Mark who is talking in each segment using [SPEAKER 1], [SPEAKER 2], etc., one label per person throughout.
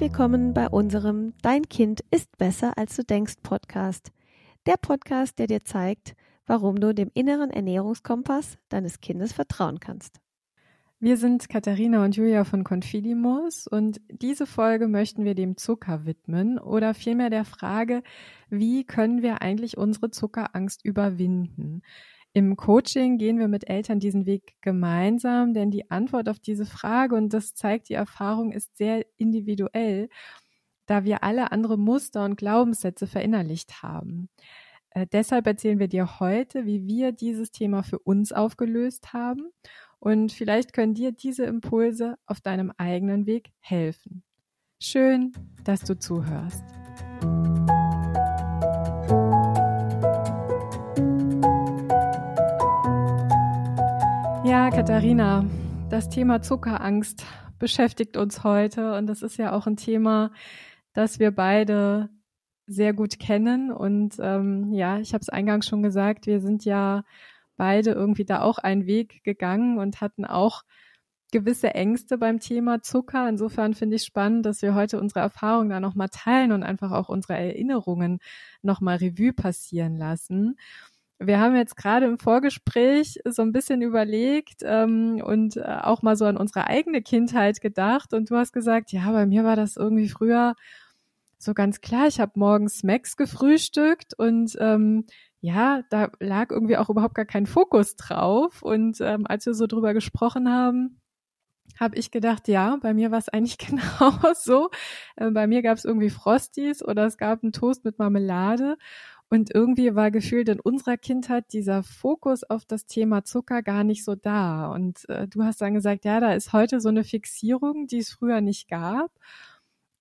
[SPEAKER 1] Willkommen bei unserem Dein Kind ist besser als du denkst Podcast. Der Podcast, der dir zeigt, warum du dem inneren Ernährungskompass deines Kindes vertrauen kannst.
[SPEAKER 2] Wir sind Katharina und Julia von Confidimus und diese Folge möchten wir dem Zucker widmen oder vielmehr der Frage, wie können wir eigentlich unsere Zuckerangst überwinden? Im Coaching gehen wir mit Eltern diesen Weg gemeinsam, denn die Antwort auf diese Frage, und das zeigt die Erfahrung, ist sehr individuell, da wir alle andere Muster und Glaubenssätze verinnerlicht haben. Äh, deshalb erzählen wir dir heute, wie wir dieses Thema für uns aufgelöst haben und vielleicht können dir diese Impulse auf deinem eigenen Weg helfen. Schön, dass du zuhörst. Ja, Katharina, das Thema Zuckerangst beschäftigt uns heute und das ist ja auch ein Thema, das wir beide sehr gut kennen. Und ähm, ja, ich habe es eingangs schon gesagt, wir sind ja beide irgendwie da auch einen Weg gegangen und hatten auch gewisse Ängste beim Thema Zucker. Insofern finde ich spannend, dass wir heute unsere Erfahrungen da nochmal teilen und einfach auch unsere Erinnerungen nochmal Revue passieren lassen wir haben jetzt gerade im Vorgespräch so ein bisschen überlegt ähm, und äh, auch mal so an unsere eigene Kindheit gedacht. Und du hast gesagt, ja, bei mir war das irgendwie früher so ganz klar. Ich habe morgens Max gefrühstückt und ähm, ja, da lag irgendwie auch überhaupt gar kein Fokus drauf. Und ähm, als wir so drüber gesprochen haben, habe ich gedacht, ja, bei mir war es eigentlich genau so. Äh, bei mir gab es irgendwie Frosties oder es gab einen Toast mit Marmelade. Und irgendwie war gefühlt in unserer Kindheit dieser Fokus auf das Thema Zucker gar nicht so da. Und äh, du hast dann gesagt, ja, da ist heute so eine Fixierung, die es früher nicht gab.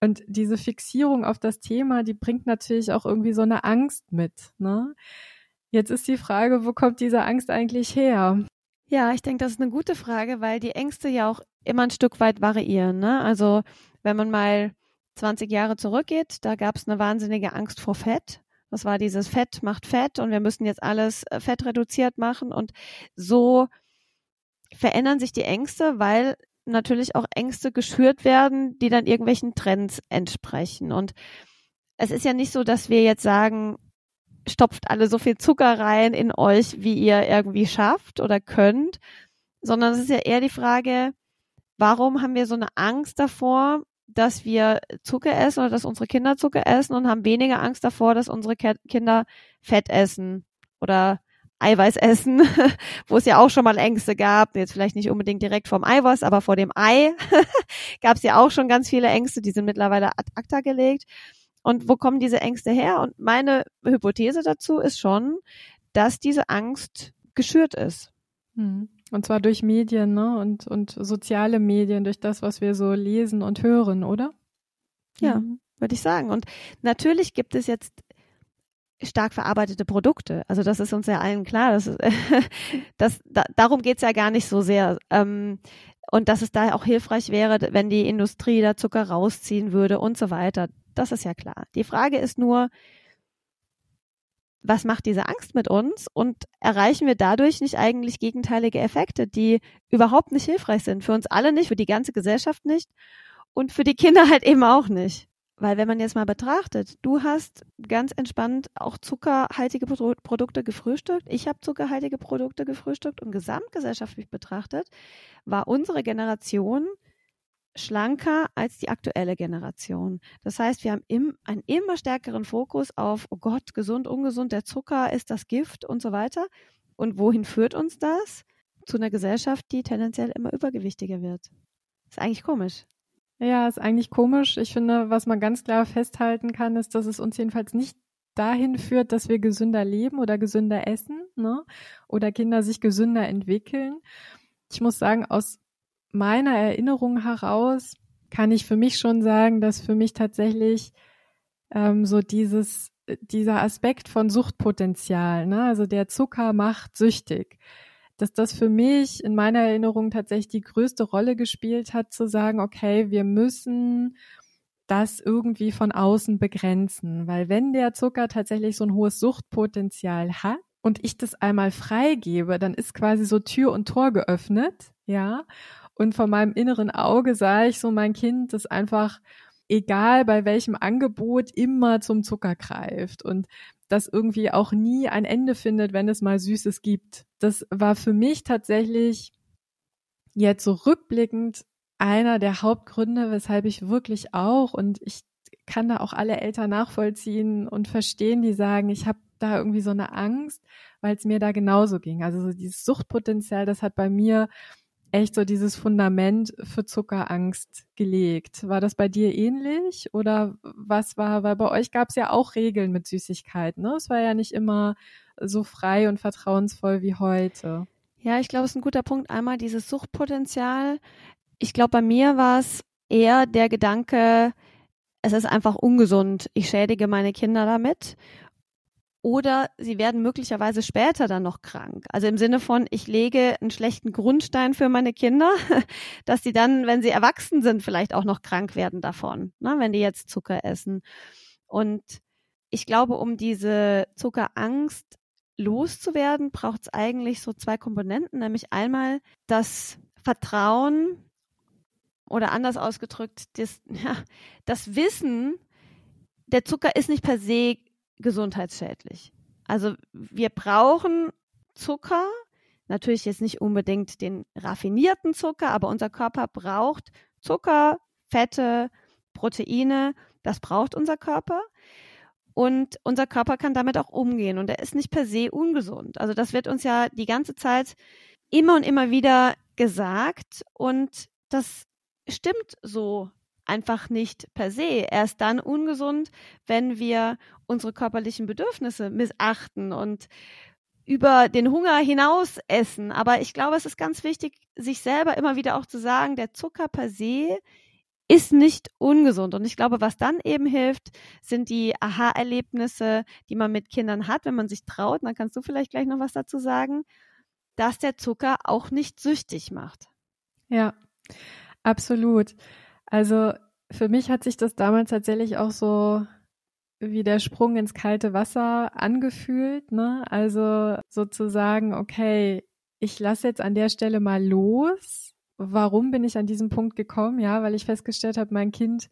[SPEAKER 2] Und diese Fixierung auf das Thema, die bringt natürlich auch irgendwie so eine Angst mit. Ne? Jetzt ist die Frage, wo kommt diese Angst eigentlich her?
[SPEAKER 1] Ja, ich denke, das ist eine gute Frage, weil die Ängste ja auch immer ein Stück weit variieren. Ne? Also wenn man mal 20 Jahre zurückgeht, da gab es eine wahnsinnige Angst vor Fett. Das war dieses Fett macht Fett und wir müssen jetzt alles äh, Fett reduziert machen und so verändern sich die Ängste, weil natürlich auch Ängste geschürt werden, die dann irgendwelchen Trends entsprechen. Und es ist ja nicht so, dass wir jetzt sagen, stopft alle so viel Zucker rein in euch, wie ihr irgendwie schafft oder könnt, sondern es ist ja eher die Frage, warum haben wir so eine Angst davor, dass wir Zucker essen oder dass unsere Kinder Zucker essen und haben weniger Angst davor, dass unsere Kinder Fett essen oder Eiweiß essen, wo es ja auch schon mal Ängste gab, jetzt vielleicht nicht unbedingt direkt vom Eiweiß, aber vor dem Ei gab es ja auch schon ganz viele Ängste, die sind mittlerweile ad acta gelegt. Und wo kommen diese Ängste her? Und meine Hypothese dazu ist schon, dass diese Angst geschürt ist.
[SPEAKER 2] Hm. Und zwar durch Medien, ne? Und, und soziale Medien, durch das, was wir so lesen und hören, oder?
[SPEAKER 1] Ja, mhm. würde ich sagen. Und natürlich gibt es jetzt stark verarbeitete Produkte. Also das ist uns ja allen klar. Das, das, da, darum geht's ja gar nicht so sehr. Ähm, und dass es da auch hilfreich wäre, wenn die Industrie da Zucker rausziehen würde und so weiter. Das ist ja klar. Die Frage ist nur, was macht diese Angst mit uns und erreichen wir dadurch nicht eigentlich gegenteilige Effekte, die überhaupt nicht hilfreich sind. Für uns alle nicht, für die ganze Gesellschaft nicht und für die Kinder halt eben auch nicht. Weil wenn man jetzt mal betrachtet, du hast ganz entspannt auch zuckerhaltige Produkte gefrühstückt, ich habe zuckerhaltige Produkte gefrühstückt und gesamtgesellschaftlich betrachtet war unsere Generation schlanker als die aktuelle Generation. Das heißt, wir haben im, einen immer stärkeren Fokus auf, oh Gott, gesund, ungesund, der Zucker ist das Gift und so weiter. Und wohin führt uns das? Zu einer Gesellschaft, die tendenziell immer übergewichtiger wird. Ist eigentlich komisch.
[SPEAKER 2] Ja, ist eigentlich komisch. Ich finde, was man ganz klar festhalten kann, ist, dass es uns jedenfalls nicht dahin führt, dass wir gesünder leben oder gesünder essen, ne? Oder Kinder sich gesünder entwickeln. Ich muss sagen, aus meiner Erinnerung heraus kann ich für mich schon sagen, dass für mich tatsächlich ähm, so dieses dieser Aspekt von Suchtpotenzial, ne? also der Zucker macht süchtig, dass das für mich in meiner Erinnerung tatsächlich die größte Rolle gespielt hat, zu sagen, okay, wir müssen das irgendwie von außen begrenzen, weil wenn der Zucker tatsächlich so ein hohes Suchtpotenzial hat und ich das einmal freigebe, dann ist quasi so Tür und Tor geöffnet, ja, und von meinem inneren Auge sah ich so mein Kind, das einfach egal bei welchem Angebot immer zum Zucker greift und das irgendwie auch nie ein Ende findet, wenn es mal Süßes gibt. Das war für mich tatsächlich jetzt so rückblickend einer der Hauptgründe, weshalb ich wirklich auch und ich kann da auch alle Eltern nachvollziehen und verstehen, die sagen, ich habe da irgendwie so eine Angst, weil es mir da genauso ging. Also so dieses Suchtpotenzial, das hat bei mir echt so dieses Fundament für Zuckerangst gelegt. War das bei dir ähnlich oder was war, weil bei euch gab es ja auch Regeln mit Süßigkeiten, ne? Es war ja nicht immer so frei und vertrauensvoll wie heute.
[SPEAKER 1] Ja, ich glaube, es ist ein guter Punkt. Einmal dieses Suchtpotenzial. Ich glaube, bei mir war es eher der Gedanke, es ist einfach ungesund. Ich schädige meine Kinder damit oder sie werden möglicherweise später dann noch krank. Also im Sinne von, ich lege einen schlechten Grundstein für meine Kinder, dass sie dann, wenn sie erwachsen sind, vielleicht auch noch krank werden davon, ne, wenn die jetzt Zucker essen. Und ich glaube, um diese Zuckerangst loszuwerden, braucht es eigentlich so zwei Komponenten, nämlich einmal das Vertrauen oder anders ausgedrückt, das, ja, das Wissen, der Zucker ist nicht per se gesundheitsschädlich. Also wir brauchen Zucker, natürlich jetzt nicht unbedingt den raffinierten Zucker, aber unser Körper braucht Zucker, Fette, Proteine, das braucht unser Körper. Und unser Körper kann damit auch umgehen und er ist nicht per se ungesund. Also das wird uns ja die ganze Zeit immer und immer wieder gesagt und das stimmt so einfach nicht per se. Er ist dann ungesund, wenn wir unsere körperlichen Bedürfnisse missachten und über den Hunger hinaus essen. Aber ich glaube, es ist ganz wichtig, sich selber immer wieder auch zu sagen, der Zucker per se ist nicht ungesund. Und ich glaube, was dann eben hilft, sind die Aha-Erlebnisse, die man mit Kindern hat, wenn man sich traut. Dann kannst du vielleicht gleich noch was dazu sagen, dass der Zucker auch nicht süchtig macht.
[SPEAKER 2] Ja, absolut. Also für mich hat sich das damals tatsächlich auch so wie der Sprung ins kalte Wasser angefühlt. Ne? Also sozusagen, okay, ich lasse jetzt an der Stelle mal los. Warum bin ich an diesem Punkt gekommen? Ja, weil ich festgestellt habe, mein Kind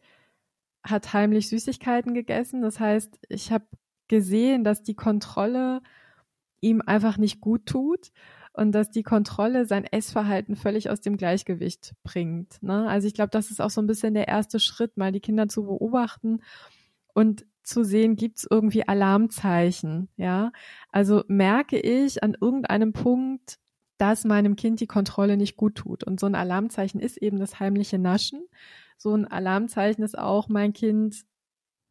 [SPEAKER 2] hat heimlich Süßigkeiten gegessen. Das heißt, ich habe gesehen, dass die Kontrolle ihm einfach nicht gut tut und dass die Kontrolle sein Essverhalten völlig aus dem Gleichgewicht bringt. Ne? Also ich glaube, das ist auch so ein bisschen der erste Schritt, mal die Kinder zu beobachten und zu sehen, gibt es irgendwie Alarmzeichen, ja? Also merke ich an irgendeinem Punkt, dass meinem Kind die Kontrolle nicht gut tut. Und so ein Alarmzeichen ist eben das heimliche Naschen. So ein Alarmzeichen ist auch, mein Kind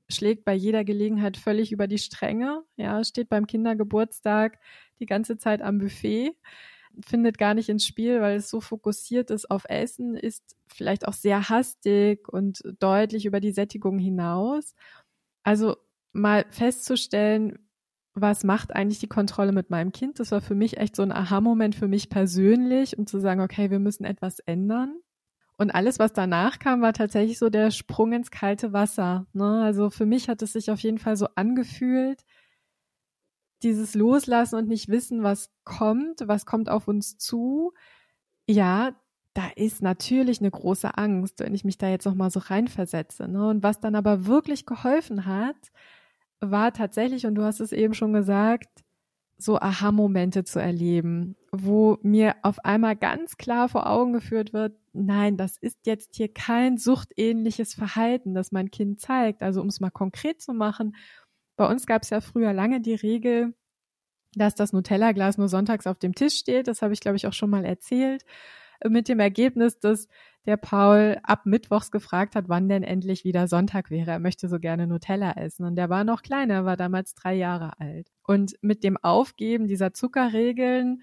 [SPEAKER 2] schlägt bei jeder Gelegenheit völlig über die Stränge, ja, steht beim Kindergeburtstag die ganze Zeit am Buffet, findet gar nicht ins Spiel, weil es so fokussiert ist auf Essen, ist vielleicht auch sehr hastig und deutlich über die Sättigung hinaus. Also mal festzustellen, was macht eigentlich die Kontrolle mit meinem Kind? Das war für mich echt so ein Aha-Moment für mich persönlich, um zu sagen, okay, wir müssen etwas ändern. Und alles, was danach kam, war tatsächlich so der Sprung ins kalte Wasser. Ne? Also für mich hat es sich auf jeden Fall so angefühlt, dieses Loslassen und nicht wissen, was kommt, was kommt auf uns zu. Ja, da ist natürlich eine große Angst, wenn ich mich da jetzt nochmal so reinversetze. Ne? Und was dann aber wirklich geholfen hat, war tatsächlich, und du hast es eben schon gesagt, so Aha-Momente zu erleben, wo mir auf einmal ganz klar vor Augen geführt wird, nein, das ist jetzt hier kein suchtähnliches Verhalten, das mein Kind zeigt. Also um es mal konkret zu machen, bei uns gab es ja früher lange die Regel, dass das Nutella-Glas nur sonntags auf dem Tisch steht. Das habe ich, glaube ich, auch schon mal erzählt. Mit dem Ergebnis, dass der Paul ab Mittwochs gefragt hat, wann denn endlich wieder Sonntag wäre. Er möchte so gerne Nutella essen. Und der war noch kleiner, er war damals drei Jahre alt. Und mit dem Aufgeben dieser Zuckerregeln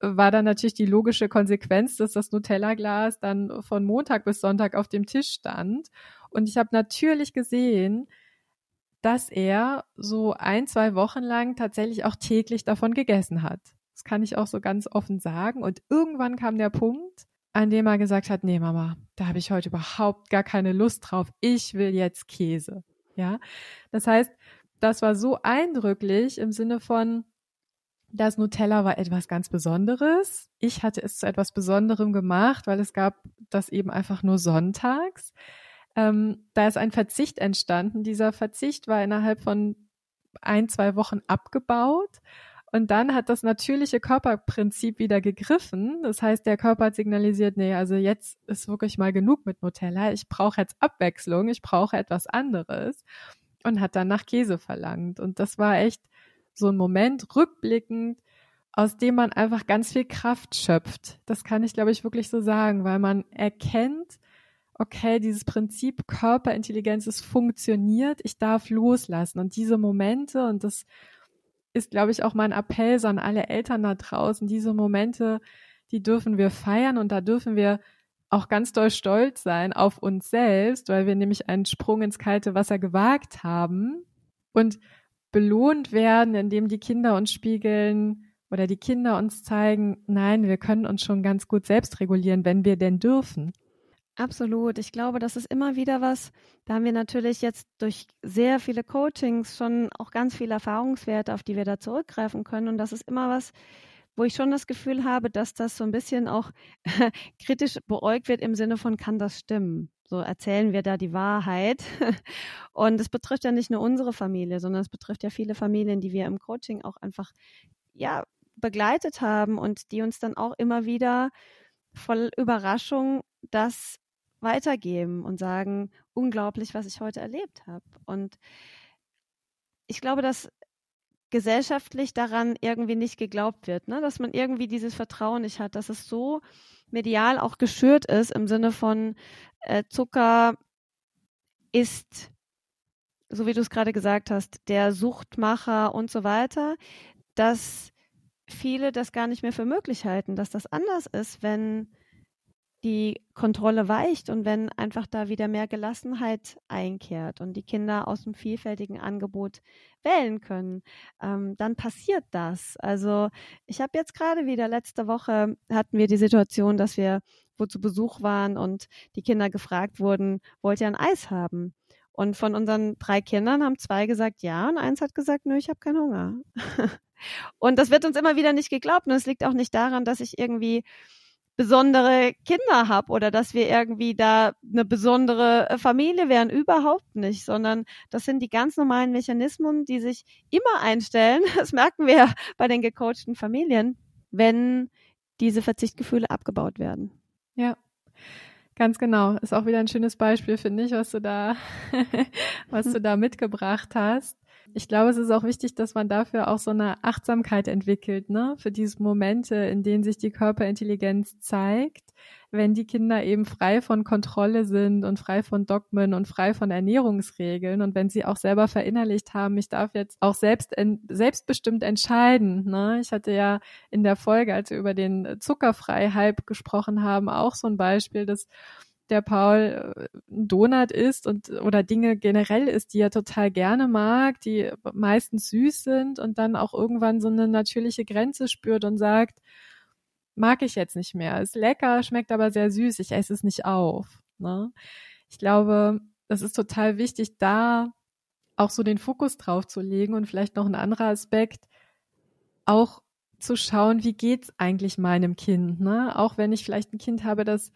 [SPEAKER 2] war dann natürlich die logische Konsequenz, dass das Nutella-Glas dann von Montag bis Sonntag auf dem Tisch stand. Und ich habe natürlich gesehen, dass er so ein, zwei Wochen lang tatsächlich auch täglich davon gegessen hat. Das kann ich auch so ganz offen sagen. Und irgendwann kam der Punkt, an dem er gesagt hat, nee, Mama, da habe ich heute überhaupt gar keine Lust drauf. Ich will jetzt Käse. Ja. Das heißt, das war so eindrücklich im Sinne von, das Nutella war etwas ganz Besonderes. Ich hatte es zu etwas Besonderem gemacht, weil es gab das eben einfach nur sonntags. ähm, da ist ein Verzicht entstanden. Dieser Verzicht war innerhalb von ein, zwei Wochen abgebaut. Und dann hat das natürliche Körperprinzip wieder gegriffen. Das heißt, der Körper hat signalisiert, nee, also jetzt ist wirklich mal genug mit Nutella. Ich brauche jetzt Abwechslung, ich brauche etwas anderes. Und hat dann nach Käse verlangt. Und das war echt so ein Moment, rückblickend, aus dem man einfach ganz viel Kraft schöpft. Das kann ich, glaube ich, wirklich so sagen, weil man erkennt, okay, dieses Prinzip Körperintelligenz, es funktioniert, ich darf loslassen. Und diese Momente, und das ist, glaube ich, auch mein Appell so an alle Eltern da draußen, diese Momente, die dürfen wir feiern und da dürfen wir auch ganz doll stolz sein auf uns selbst, weil wir nämlich einen Sprung ins kalte Wasser gewagt haben und belohnt werden, indem die Kinder uns spiegeln oder die Kinder uns zeigen, nein, wir können uns schon ganz gut selbst regulieren, wenn wir denn dürfen.
[SPEAKER 1] Absolut. Ich glaube, das ist immer wieder was, da haben wir natürlich jetzt durch sehr viele Coachings schon auch ganz viele Erfahrungswerte, auf die wir da zurückgreifen können. Und das ist immer was, wo ich schon das Gefühl habe, dass das so ein bisschen auch kritisch beäugt wird im Sinne von, kann das stimmen? So erzählen wir da die Wahrheit. Und es betrifft ja nicht nur unsere Familie, sondern es betrifft ja viele Familien, die wir im Coaching auch einfach, ja, begleitet haben und die uns dann auch immer wieder voll Überraschung das weitergeben und sagen, unglaublich, was ich heute erlebt habe. Und ich glaube, dass gesellschaftlich daran irgendwie nicht geglaubt wird, ne? dass man irgendwie dieses Vertrauen nicht hat, dass es so medial auch geschürt ist im Sinne von äh, Zucker ist, so wie du es gerade gesagt hast, der Suchtmacher und so weiter, dass viele das gar nicht mehr für möglich halten, dass das anders ist, wenn die Kontrolle weicht und wenn einfach da wieder mehr Gelassenheit einkehrt und die Kinder aus dem vielfältigen Angebot wählen können, ähm, dann passiert das. Also ich habe jetzt gerade wieder letzte Woche hatten wir die Situation, dass wir wo zu Besuch waren und die Kinder gefragt wurden, wollt ihr ein Eis haben? Und von unseren drei Kindern haben zwei gesagt ja und eins hat gesagt, nö, ich habe keinen Hunger. und das wird uns immer wieder nicht geglaubt und es liegt auch nicht daran, dass ich irgendwie besondere Kinder habe oder dass wir irgendwie da eine besondere äh, Familie wären. Überhaupt nicht, sondern das sind die ganz normalen Mechanismen, die sich immer einstellen. Das merken wir bei den gecoachten Familien, wenn diese Verzichtgefühle abgebaut werden.
[SPEAKER 2] Ja. Ganz genau. Ist auch wieder ein schönes Beispiel, finde ich, was du da, was du da mitgebracht hast. Ich glaube, es ist auch wichtig, dass man dafür auch so eine Achtsamkeit entwickelt, ne? Für diese Momente, in denen sich die Körperintelligenz zeigt, wenn die Kinder eben frei von Kontrolle sind und frei von Dogmen und frei von Ernährungsregeln und wenn sie auch selber verinnerlicht haben, ich darf jetzt auch selbst selbstbestimmt entscheiden. Ne? Ich hatte ja in der Folge, als wir über den Zuckerfrei-Hype gesprochen haben, auch so ein Beispiel, dass der Paul äh, ein Donut isst und oder Dinge generell isst, die er total gerne mag, die meistens süß sind und dann auch irgendwann so eine natürliche Grenze spürt und sagt, mag ich jetzt nicht mehr. Ist lecker, schmeckt aber sehr süß, ich esse es nicht auf. Ne? Ich glaube, das ist total wichtig, da auch so den Fokus drauf zu legen und vielleicht noch ein anderer Aspekt, auch zu schauen, wie geht's eigentlich meinem Kind, ne? Auch wenn ich vielleicht ein Kind habe, das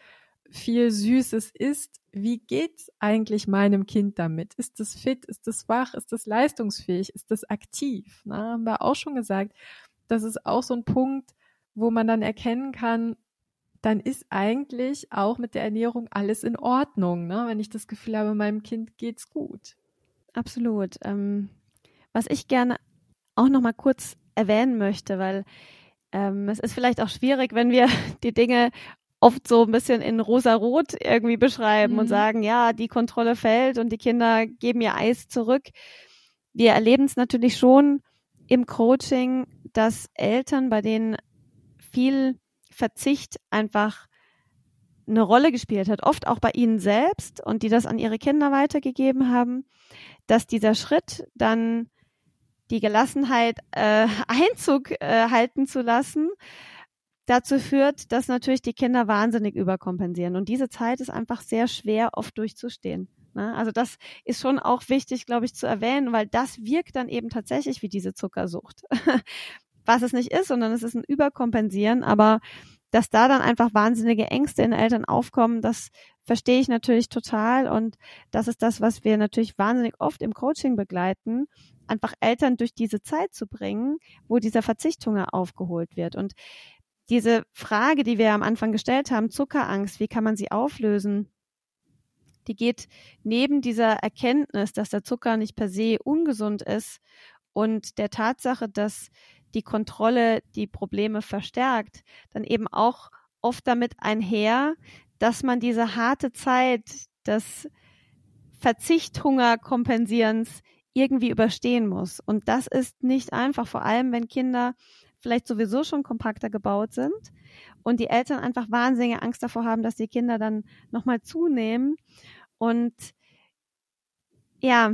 [SPEAKER 2] viel Süßes isst, wie geht's eigentlich meinem Kind damit? Ist es fit? Ist es wach? Ist es leistungsfähig? Ist es aktiv? Na, haben wir auch schon gesagt. Das ist auch so ein Punkt, wo man dann erkennen kann, dann ist eigentlich auch mit der Ernährung alles in Ordnung, ne? wenn ich das Gefühl habe, meinem Kind geht's gut.
[SPEAKER 1] Absolut. Ähm, was ich gerne auch noch mal kurz erwähnen möchte, weil ähm, es ist vielleicht auch schwierig, wenn wir die Dinge oft so ein bisschen in rosa-rot irgendwie beschreiben mhm. und sagen, ja, die Kontrolle fällt und die Kinder geben ihr Eis zurück. Wir erleben es natürlich schon im Coaching, dass Eltern, bei denen viel Verzicht einfach eine Rolle gespielt hat, oft auch bei ihnen selbst und die das an ihre Kinder weitergegeben haben, dass dieser Schritt dann die Gelassenheit äh, Einzug äh, halten zu lassen, dazu führt, dass natürlich die Kinder wahnsinnig überkompensieren. Und diese Zeit ist einfach sehr schwer oft durchzustehen. Ne? Also das ist schon auch wichtig, glaube ich, zu erwähnen, weil das wirkt dann eben tatsächlich wie diese Zuckersucht. Was es nicht ist, sondern es ist ein Überkompensieren, aber dass da dann einfach wahnsinnige Ängste in Eltern aufkommen, das verstehe ich natürlich total und das ist das, was wir natürlich wahnsinnig oft im Coaching begleiten, einfach Eltern durch diese Zeit zu bringen, wo dieser Verzichthunger aufgeholt wird und diese Frage, die wir am Anfang gestellt haben, Zuckerangst, wie kann man sie auflösen? Die geht neben dieser Erkenntnis, dass der Zucker nicht per se ungesund ist und der Tatsache, dass die Kontrolle die Probleme verstärkt, dann eben auch oft damit einher, dass man diese harte Zeit des Verzichthungerkompensierens irgendwie überstehen muss. Und das ist nicht einfach, vor allem wenn Kinder vielleicht sowieso schon kompakter gebaut sind und die Eltern einfach wahnsinnige Angst davor haben, dass die Kinder dann nochmal zunehmen. Und ja,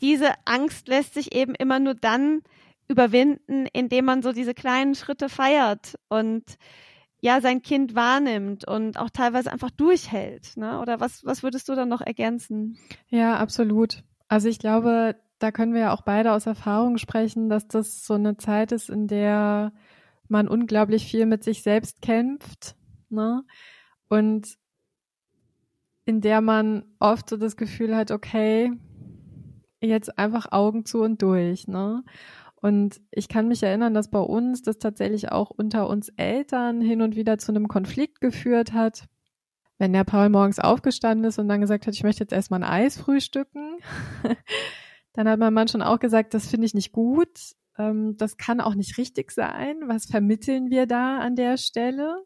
[SPEAKER 1] diese Angst lässt sich eben immer nur dann überwinden, indem man so diese kleinen Schritte feiert und ja, sein Kind wahrnimmt und auch teilweise einfach durchhält. Ne? Oder was, was würdest du dann noch ergänzen?
[SPEAKER 2] Ja, absolut. Also ich glaube, da können wir ja auch beide aus Erfahrung sprechen, dass das so eine Zeit ist, in der man unglaublich viel mit sich selbst kämpft. Ne? Und in der man oft so das Gefühl hat, okay, jetzt einfach Augen zu und durch, ne? Und ich kann mich erinnern, dass bei uns das tatsächlich auch unter uns Eltern hin und wieder zu einem Konflikt geführt hat. Wenn der Paul morgens aufgestanden ist und dann gesagt hat, ich möchte jetzt erstmal ein Eis frühstücken, dann hat mein Mann schon auch gesagt, das finde ich nicht gut. Ähm, das kann auch nicht richtig sein. Was vermitteln wir da an der Stelle?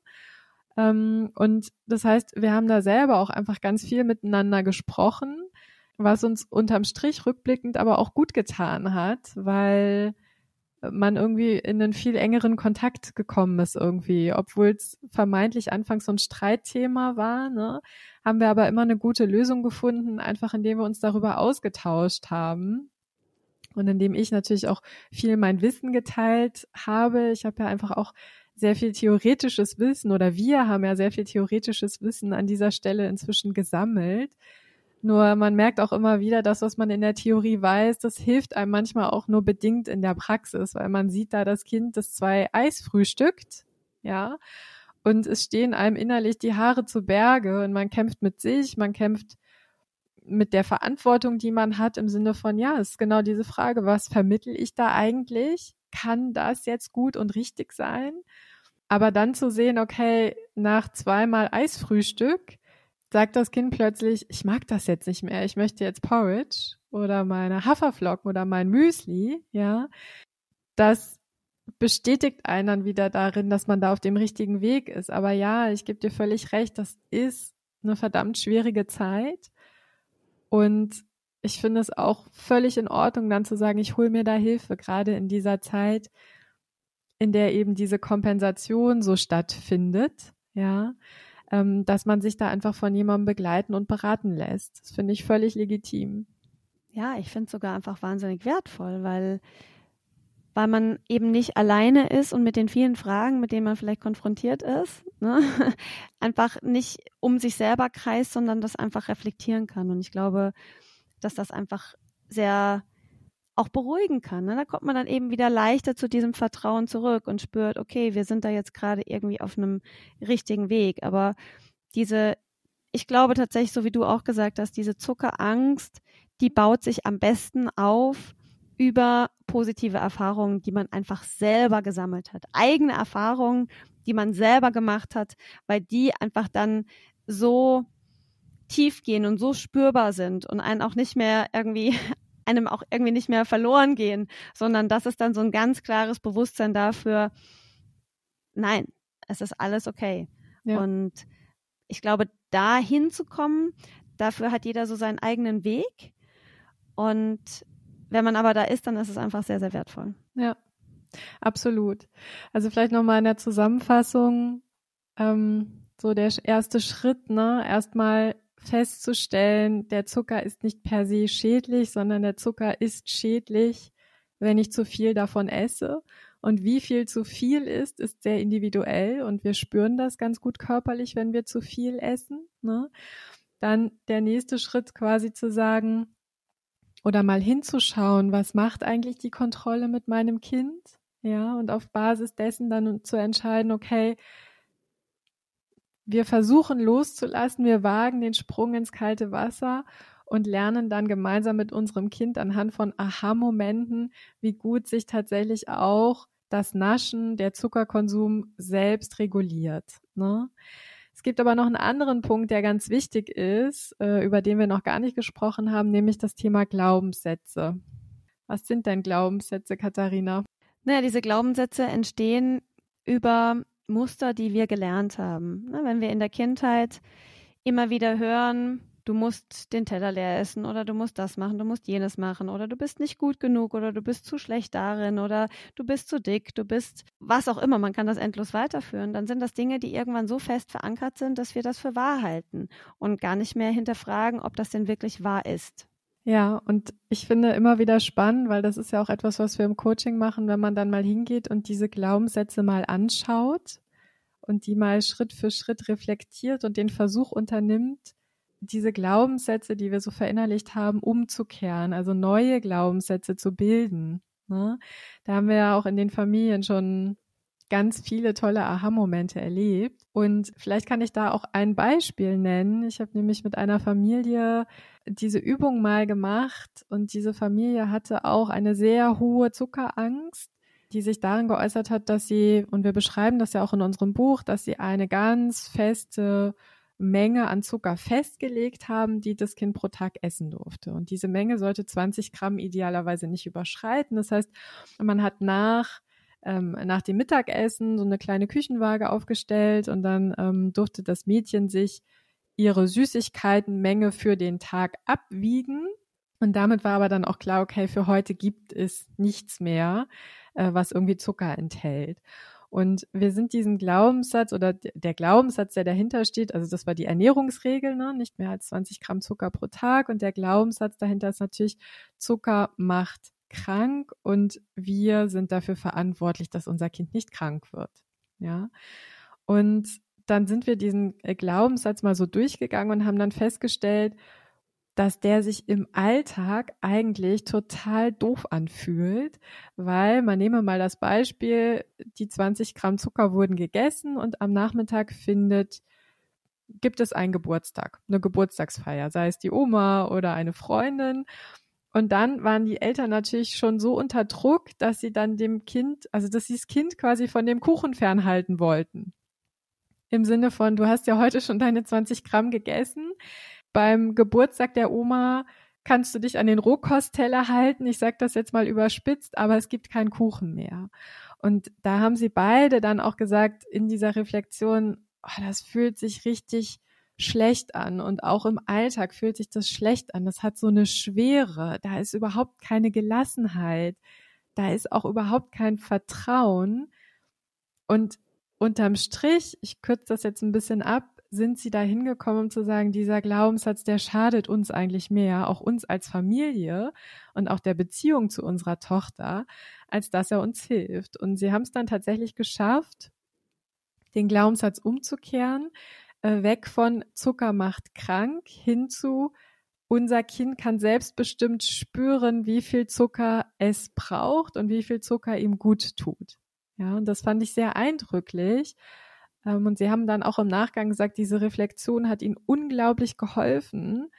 [SPEAKER 2] Ähm, und das heißt, wir haben da selber auch einfach ganz viel miteinander gesprochen was uns unterm Strich rückblickend aber auch gut getan hat, weil man irgendwie in einen viel engeren Kontakt gekommen ist irgendwie, obwohl es vermeintlich anfangs so ein Streitthema war, ne, haben wir aber immer eine gute Lösung gefunden, einfach indem wir uns darüber ausgetauscht haben. Und indem ich natürlich auch viel mein Wissen geteilt habe. Ich habe ja einfach auch sehr viel theoretisches Wissen oder wir haben ja sehr viel theoretisches Wissen an dieser Stelle inzwischen gesammelt nur man merkt auch immer wieder, dass was man in der Theorie weiß, das hilft einem manchmal auch nur bedingt in der Praxis, weil man sieht da das Kind, das zwei Eis frühstückt, ja, und es stehen einem innerlich die Haare zu Berge und man kämpft mit sich, man kämpft mit der Verantwortung, die man hat im Sinne von, ja, ist genau diese Frage, was vermittel ich da eigentlich? Kann das jetzt gut und richtig sein? Aber dann zu sehen, okay, nach zweimal Eisfrühstück sagt das Kind plötzlich, ich mag das jetzt nicht mehr, ich möchte jetzt Porridge oder meine Haferflocken oder mein Müsli, ja, das bestätigt einen dann wieder darin, dass man da auf dem richtigen Weg ist. Aber ja, ich gebe dir völlig recht, das ist eine verdammt schwierige Zeit. Und ich finde es auch völlig in Ordnung, dann zu sagen, ich hole mir da Hilfe, gerade in dieser Zeit, in der eben diese Kompensation so stattfindet. Ja, ähm, dass man sich da einfach von jemandem begleiten und beraten lässt. Das finde ich völlig legitim.
[SPEAKER 1] Ja, ich finde es sogar einfach wahnsinnig wertvoll, weil, weil man eben nicht alleine ist und mit den vielen Fragen, mit denen man vielleicht konfrontiert ist, ne? einfach nicht um sich selber kreist, sondern das einfach reflektieren kann. Und ich glaube, dass das einfach sehr auch beruhigen kann. Ne? Da kommt man dann eben wieder leichter zu diesem Vertrauen zurück und spürt, okay, wir sind da jetzt gerade irgendwie auf einem richtigen Weg. Aber diese, ich glaube tatsächlich, so wie du auch gesagt hast, diese Zuckerangst, die baut sich am besten auf über positive Erfahrungen, die man einfach selber gesammelt hat. Eigene Erfahrungen, die man selber gemacht hat, weil die einfach dann so tief gehen und so spürbar sind und einen auch nicht mehr irgendwie einem auch irgendwie nicht mehr verloren gehen, sondern das ist dann so ein ganz klares Bewusstsein dafür, nein, es ist alles okay. Ja. Und ich glaube, da hinzukommen, dafür hat jeder so seinen eigenen Weg. Und wenn man aber da ist, dann ist es einfach sehr, sehr wertvoll.
[SPEAKER 2] Ja, absolut. Also vielleicht nochmal in der Zusammenfassung, ähm, so der erste Schritt, ne, erstmal festzustellen, der Zucker ist nicht per se schädlich, sondern der Zucker ist schädlich, wenn ich zu viel davon esse. Und wie viel zu viel ist, ist sehr individuell und wir spüren das ganz gut körperlich, wenn wir zu viel essen. Ne? Dann der nächste Schritt quasi zu sagen oder mal hinzuschauen, was macht eigentlich die Kontrolle mit meinem Kind? Ja, und auf Basis dessen dann zu entscheiden, okay, wir versuchen loszulassen, wir wagen den Sprung ins kalte Wasser und lernen dann gemeinsam mit unserem Kind anhand von Aha-Momenten, wie gut sich tatsächlich auch das Naschen, der Zuckerkonsum selbst reguliert. Ne? Es gibt aber noch einen anderen Punkt, der ganz wichtig ist, äh, über den wir noch gar nicht gesprochen haben, nämlich das Thema Glaubenssätze. Was sind denn Glaubenssätze, Katharina?
[SPEAKER 1] Naja, diese Glaubenssätze entstehen über Muster, die wir gelernt haben. Ne, wenn wir in der Kindheit immer wieder hören, du musst den Teller leer essen oder du musst das machen, du musst jenes machen oder du bist nicht gut genug oder du bist zu schlecht darin oder du bist zu dick, du bist was auch immer, man kann das endlos weiterführen, dann sind das Dinge, die irgendwann so fest verankert sind, dass wir das für wahr halten und gar nicht mehr hinterfragen, ob das denn wirklich wahr ist.
[SPEAKER 2] Ja, und ich finde immer wieder spannend, weil das ist ja auch etwas, was wir im Coaching machen, wenn man dann mal hingeht und diese Glaubenssätze mal anschaut und die mal Schritt für Schritt reflektiert und den Versuch unternimmt, diese Glaubenssätze, die wir so verinnerlicht haben, umzukehren, also neue Glaubenssätze zu bilden. Ne? Da haben wir ja auch in den Familien schon ganz viele tolle Aha-Momente erlebt. Und vielleicht kann ich da auch ein Beispiel nennen. Ich habe nämlich mit einer Familie diese Übung mal gemacht und diese Familie hatte auch eine sehr hohe Zuckerangst die sich darin geäußert hat, dass sie, und wir beschreiben das ja auch in unserem Buch, dass sie eine ganz feste Menge an Zucker festgelegt haben, die das Kind pro Tag essen durfte. Und diese Menge sollte 20 Gramm idealerweise nicht überschreiten. Das heißt, man hat nach ähm, nach dem Mittagessen so eine kleine Küchenwaage aufgestellt und dann ähm, durfte das Mädchen sich ihre Süßigkeitenmenge für den Tag abwiegen. Und damit war aber dann auch klar, okay, für heute gibt es nichts mehr, äh, was irgendwie Zucker enthält. Und wir sind diesen Glaubenssatz oder der Glaubenssatz, der dahinter steht, also das war die Ernährungsregel, ne? nicht mehr als 20 Gramm Zucker pro Tag. Und der Glaubenssatz dahinter ist natürlich, Zucker macht krank und wir sind dafür verantwortlich, dass unser Kind nicht krank wird. Ja. Und dann sind wir diesen äh, Glaubenssatz mal so durchgegangen und haben dann festgestellt, dass der sich im Alltag eigentlich total doof anfühlt, weil man nehme mal das Beispiel, die 20 Gramm Zucker wurden gegessen und am Nachmittag findet gibt es einen Geburtstag, eine Geburtstagsfeier, sei es die Oma oder eine Freundin. Und dann waren die Eltern natürlich schon so unter Druck, dass sie dann dem Kind, also dass sie das Kind quasi von dem Kuchen fernhalten wollten. Im Sinne von, du hast ja heute schon deine 20 Gramm gegessen, beim Geburtstag der Oma kannst du dich an den Rohkostteller halten. Ich sage das jetzt mal überspitzt, aber es gibt keinen Kuchen mehr. Und da haben sie beide dann auch gesagt in dieser Reflexion, oh, das fühlt sich richtig schlecht an und auch im Alltag fühlt sich das schlecht an. Das hat so eine Schwere. Da ist überhaupt keine Gelassenheit. Da ist auch überhaupt kein Vertrauen. Und unterm Strich, ich kürze das jetzt ein bisschen ab, sind sie da hingekommen, um zu sagen, dieser Glaubenssatz, der schadet uns eigentlich mehr, auch uns als Familie und auch der Beziehung zu unserer Tochter, als dass er uns hilft. Und sie haben es dann tatsächlich geschafft, den Glaubenssatz umzukehren, weg von Zucker macht krank hin zu unser Kind kann selbstbestimmt spüren, wie viel Zucker es braucht und wie viel Zucker ihm gut tut. Ja, und das fand ich sehr eindrücklich, ähm, und sie haben dann auch im Nachgang gesagt, diese Reflexion hat ihnen unglaublich geholfen,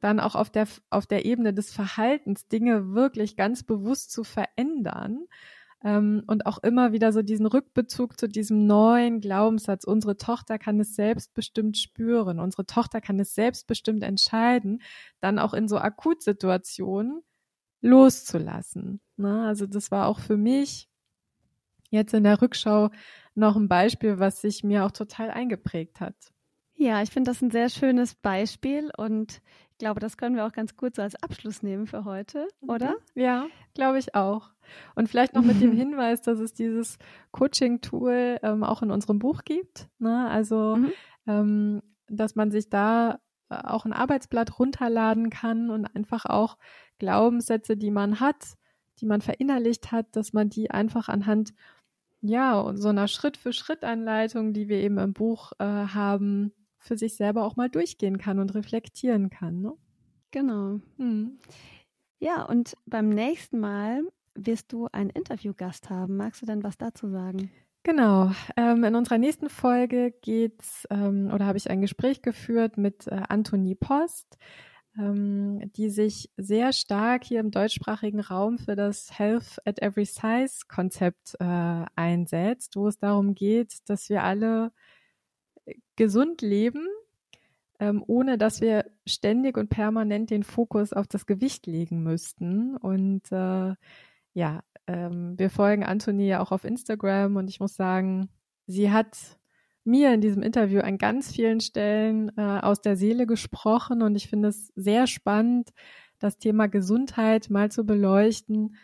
[SPEAKER 2] dann auch auf der, auf der Ebene des Verhaltens Dinge wirklich ganz bewusst zu verändern. Ähm, und auch immer wieder so diesen Rückbezug zu diesem neuen Glaubenssatz. Unsere Tochter kann es selbstbestimmt spüren. Unsere Tochter kann es selbstbestimmt entscheiden, dann auch in so Akutsituationen loszulassen. Ne? Also das war auch für mich jetzt in der Rückschau noch ein Beispiel, was sich mir auch total eingeprägt hat.
[SPEAKER 1] Ja, ich finde das ein sehr schönes Beispiel und ich glaube, das können wir auch ganz gut so als Abschluss nehmen für heute, mhm. oder?
[SPEAKER 2] Ja, glaube ich auch. Und vielleicht noch mit dem Hinweis, dass es dieses Coaching-Tool ähm, auch in unserem Buch gibt. Ne? Also, mhm. ähm, dass man sich da äh, auch ein Arbeitsblatt runterladen kann und einfach auch Glaubenssätze, die man hat, die man verinnerlicht hat, dass man die einfach anhand ja, so einer Schritt-für-Schritt-Anleitung, die wir eben im Buch äh, haben, für sich selber auch mal durchgehen kann und reflektieren kann. Ne?
[SPEAKER 1] Genau. Hm. Ja, und beim nächsten Mal wirst du einen Interviewgast haben. Magst du denn was dazu sagen?
[SPEAKER 2] Genau. Ähm, in unserer nächsten Folge geht's ähm, oder habe ich ein Gespräch geführt mit äh, Antonie Post, ähm, die sich sehr stark hier im deutschsprachigen Raum für das Health at Every Size Konzept äh, einsetzt, wo es darum geht, dass wir alle gesund leben, ähm, ohne dass wir ständig und permanent den Fokus auf das Gewicht legen müssten. Und äh, ja, ähm, wir folgen Antonie ja auch auf Instagram und ich muss sagen, sie hat mir in diesem Interview an ganz vielen Stellen äh, aus der Seele gesprochen und ich finde es sehr spannend, das Thema Gesundheit mal zu beleuchten,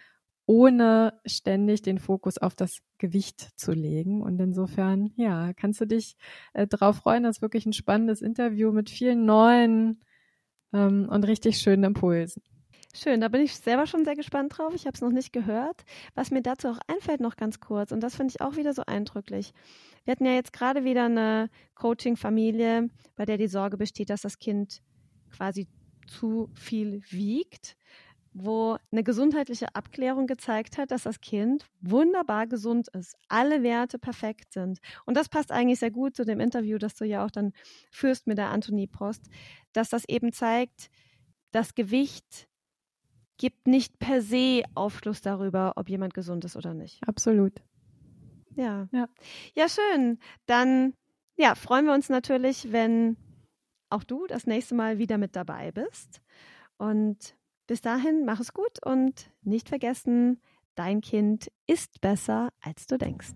[SPEAKER 2] ohne ständig den Fokus auf das Gewicht zu legen. Und insofern, ja, kannst du dich äh, darauf freuen, das ist wirklich ein spannendes Interview mit vielen neuen ähm, und richtig schönen Impulsen.
[SPEAKER 1] Schön, da bin ich selber schon sehr gespannt drauf. Ich habe es noch nicht gehört. Was mir dazu auch einfällt, noch ganz kurz, und das finde ich auch wieder so eindrücklich. Wir hatten ja jetzt gerade wieder eine Coaching-Familie, bei der die Sorge besteht, dass das Kind quasi zu viel wiegt, wo eine gesundheitliche Abklärung gezeigt hat, dass das Kind wunderbar gesund ist, alle Werte perfekt sind. Und das passt eigentlich sehr gut zu dem Interview, das du ja auch dann führst mit der Antonie Post, dass das eben zeigt, das Gewicht gibt nicht per se Aufschluss darüber, ob jemand gesund ist oder nicht.
[SPEAKER 2] Absolut.
[SPEAKER 1] Ja. Ja, ja schön. Dann ja, freuen wir uns natürlich, wenn auch du das nächste Mal wieder mit dabei bist. Und bis dahin, mach es gut und nicht vergessen, dein Kind ist besser, als du denkst.